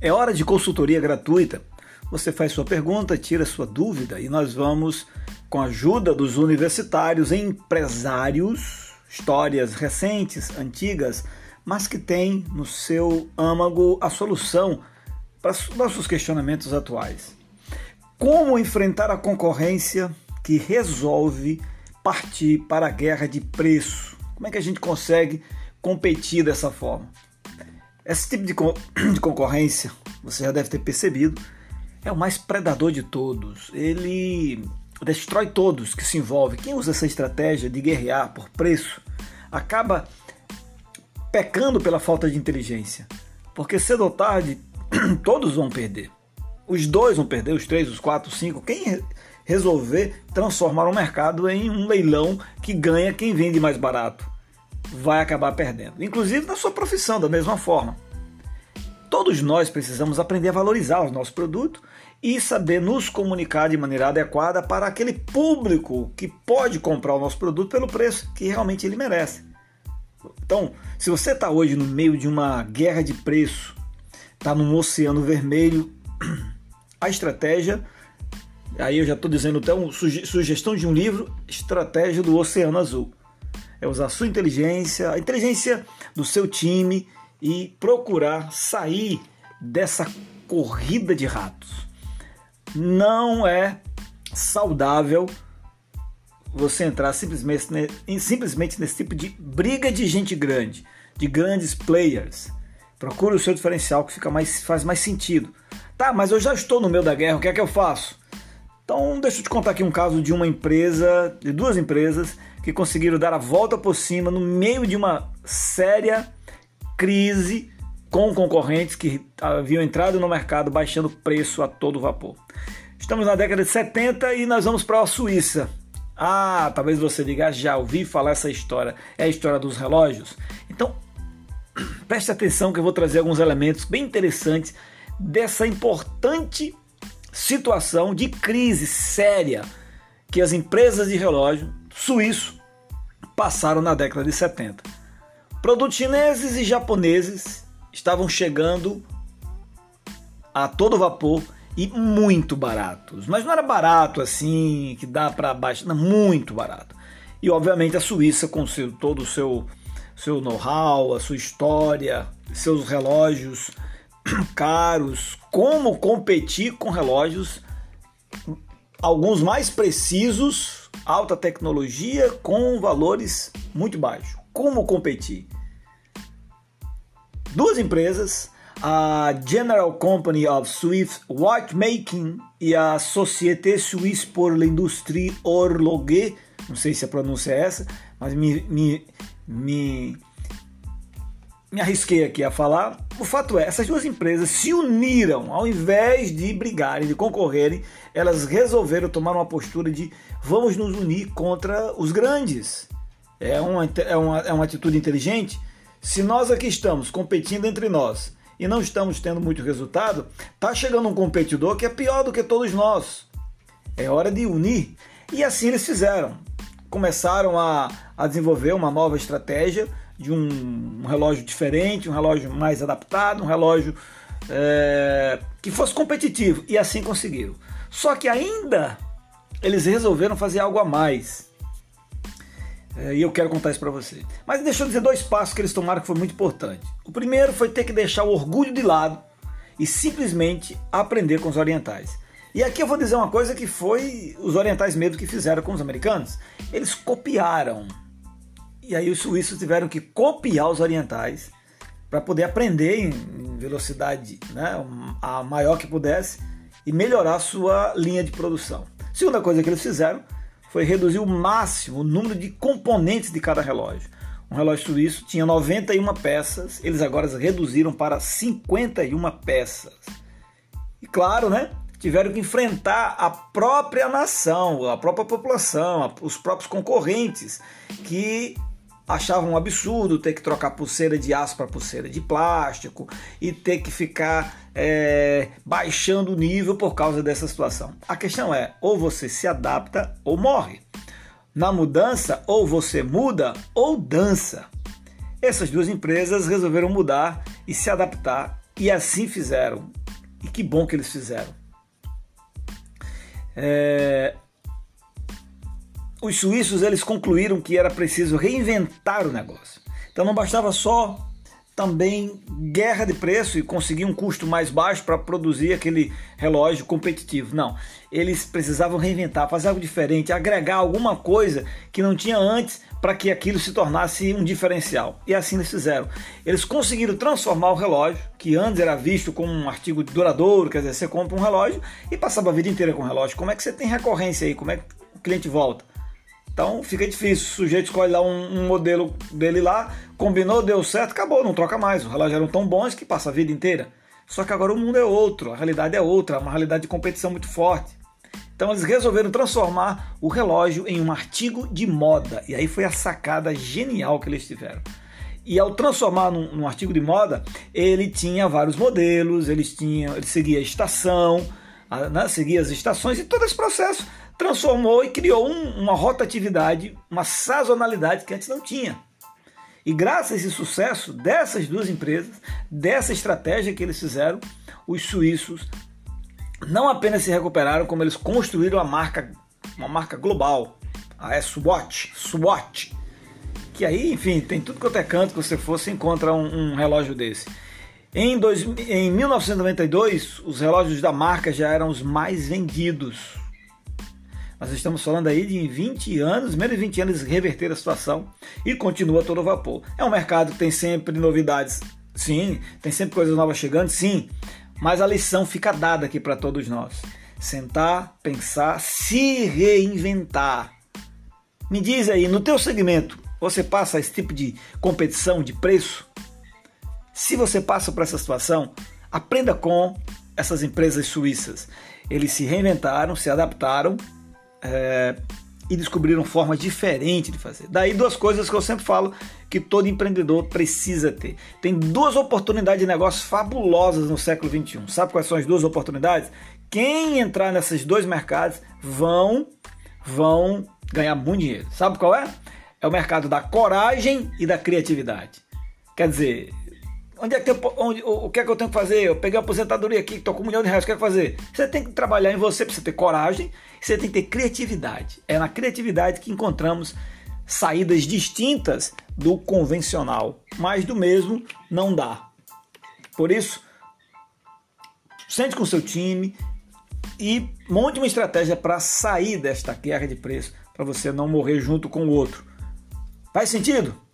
É hora de consultoria gratuita. Você faz sua pergunta, tira sua dúvida e nós vamos, com a ajuda dos universitários, empresários, histórias recentes, antigas, mas que têm no seu âmago a solução para os nossos questionamentos atuais. Como enfrentar a concorrência que resolve partir para a guerra de preço? Como é que a gente consegue competir dessa forma? Esse tipo de, co de concorrência, você já deve ter percebido, é o mais predador de todos. Ele destrói todos que se envolvem. Quem usa essa estratégia de guerrear por preço acaba pecando pela falta de inteligência. Porque cedo ou tarde todos vão perder. Os dois vão perder, os três, os quatro, os cinco. Quem resolver transformar o mercado em um leilão que ganha quem vende mais barato vai acabar perdendo. Inclusive na sua profissão, da mesma forma. Todos nós precisamos aprender a valorizar o nosso produto e saber nos comunicar de maneira adequada para aquele público que pode comprar o nosso produto pelo preço que realmente ele merece. Então, se você está hoje no meio de uma guerra de preço, está num oceano vermelho, a estratégia, aí eu já estou dizendo até uma sugestão de um livro, Estratégia do Oceano Azul é usar sua inteligência, a inteligência do seu time e procurar sair dessa corrida de ratos. Não é saudável você entrar simplesmente, simplesmente nesse tipo de briga de gente grande, de grandes players. Procure o seu diferencial que fica mais, faz mais sentido. Tá, mas eu já estou no meio da guerra, o que é que eu faço? Então, deixa eu te contar aqui um caso de uma empresa, de duas empresas que conseguiram dar a volta por cima no meio de uma séria crise com concorrentes que haviam entrado no mercado baixando preço a todo vapor. Estamos na década de 70 e nós vamos para a Suíça. Ah, talvez você diga, ah, já ouvi falar essa história. É a história dos relógios. Então, preste atenção que eu vou trazer alguns elementos bem interessantes dessa importante situação de crise séria que as empresas de relógio suíço passaram na década de 70. Produtos chineses e japoneses estavam chegando a todo vapor e muito baratos. Mas não era barato assim, que dá para baixo, não, muito barato. E obviamente a Suíça, com seu, todo o seu, seu know-how, a sua história, seus relógios caros, como competir com relógios, alguns mais precisos alta tecnologia com valores muito baixos. Como competir? Duas empresas, a General Company of Swiss Watchmaking e a Société Suisse pour l'Industrie Horloger, não sei se a pronúncia é essa, mas me, me, me, me arrisquei aqui a falar. O fato é, essas duas empresas se uniram, ao invés de brigarem, de concorrerem, elas resolveram tomar uma postura de vamos nos unir contra os grandes. É uma, é uma, é uma atitude inteligente. Se nós aqui estamos competindo entre nós e não estamos tendo muito resultado, tá chegando um competidor que é pior do que todos nós. É hora de unir. E assim eles fizeram. Começaram a, a desenvolver uma nova estratégia de um, um relógio diferente, um relógio mais adaptado, um relógio é, que fosse competitivo. E assim conseguiram. Só que ainda eles resolveram fazer algo a mais. É, e eu quero contar isso para você. Mas deixa eu dizer dois passos que eles tomaram que foi muito importante. O primeiro foi ter que deixar o orgulho de lado e simplesmente aprender com os orientais. E aqui eu vou dizer uma coisa que foi os orientais mesmo que fizeram com os americanos. Eles copiaram. E aí os suíços tiveram que copiar os orientais para poder aprender em velocidade né, a maior que pudesse e melhorar sua linha de produção. Segunda coisa que eles fizeram foi reduzir o máximo o número de componentes de cada relógio. Um relógio suíço tinha 91 peças, eles agora reduziram para 51 peças. E claro, né? Tiveram que enfrentar a própria nação, a própria população, os próprios concorrentes que achavam um absurdo ter que trocar pulseira de aço para pulseira de plástico e ter que ficar é, baixando o nível por causa dessa situação. A questão é: ou você se adapta ou morre. Na mudança, ou você muda ou dança. Essas duas empresas resolveram mudar e se adaptar E assim fizeram. E que bom que eles fizeram. É... Os suíços eles concluíram que era preciso reinventar o negócio. Então não bastava só também guerra de preço e conseguir um custo mais baixo para produzir aquele relógio competitivo. Não, eles precisavam reinventar, fazer algo diferente, agregar alguma coisa que não tinha antes para que aquilo se tornasse um diferencial. E assim eles fizeram. Eles conseguiram transformar o relógio, que antes era visto como um artigo duradouro, quer dizer, você compra um relógio e passava a vida inteira com o relógio. Como é que você tem recorrência aí? Como é que o cliente volta? Então fica difícil. O sujeito escolhe lá um, um, modelo dele lá, combinou, deu certo, acabou, não troca mais. Os relógios eram tão bons que passa a vida inteira. Só que agora o mundo é outro, a realidade é outra, uma realidade de competição muito forte. Então eles resolveram transformar o relógio em um artigo de moda. E aí foi a sacada genial que eles tiveram. E ao transformar num, num artigo de moda, ele tinha vários modelos, eles tinham, ele seguia a estação, a, né, seguia as estações e todo esse processo transformou e criou um, uma rotatividade, uma sazonalidade que antes não tinha. E graças a esse sucesso dessas duas empresas, dessa estratégia que eles fizeram, os suíços não apenas se recuperaram, como eles construíram a marca, uma marca global, a Swatch, Swatch, que aí, enfim, tem tudo quanto é canto que você for, você encontra um, um relógio desse. Em, dois, em 1992, os relógios da marca já eram os mais vendidos nós estamos falando aí de 20 anos, menos de 20 anos, reverter a situação e continua todo vapor. É um mercado que tem sempre novidades, sim, tem sempre coisas novas chegando, sim, mas a lição fica dada aqui para todos nós. Sentar, pensar, se reinventar. Me diz aí, no teu segmento, você passa esse tipo de competição de preço? Se você passa por essa situação, aprenda com essas empresas suíças. Eles se reinventaram, se adaptaram é, e descobriram formas diferentes de fazer. Daí duas coisas que eu sempre falo que todo empreendedor precisa ter. Tem duas oportunidades de negócio fabulosas no século 21. Sabe quais são as duas oportunidades? Quem entrar nesses dois mercados vão vão ganhar muito dinheiro. Sabe qual é? É o mercado da coragem e da criatividade. Quer dizer, Onde é que eu, onde, o, o que é que eu tenho que fazer? Eu peguei a aposentadoria aqui, estou com um milhão de reais, o que é que fazer? Você tem que trabalhar em você, precisa ter coragem, você tem que ter criatividade. É na criatividade que encontramos saídas distintas do convencional, mas do mesmo não dá. Por isso, sente com seu time e monte uma estratégia para sair desta guerra de preço, para você não morrer junto com o outro. Faz sentido?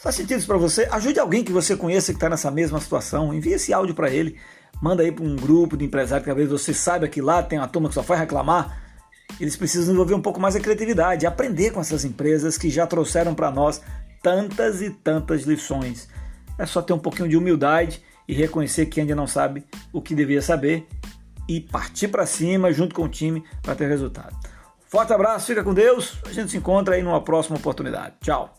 Faz sentido isso para você? Ajude alguém que você conheça que está nessa mesma situação. Envie esse áudio para ele. Manda aí para um grupo de empresários que vezes você saiba que lá tem uma turma que só faz reclamar. Eles precisam desenvolver um pouco mais a criatividade, aprender com essas empresas que já trouxeram para nós tantas e tantas lições. É só ter um pouquinho de humildade e reconhecer que ainda não sabe o que devia saber e partir para cima junto com o time para ter resultado. Forte abraço, fica com Deus. A gente se encontra aí numa próxima oportunidade. Tchau.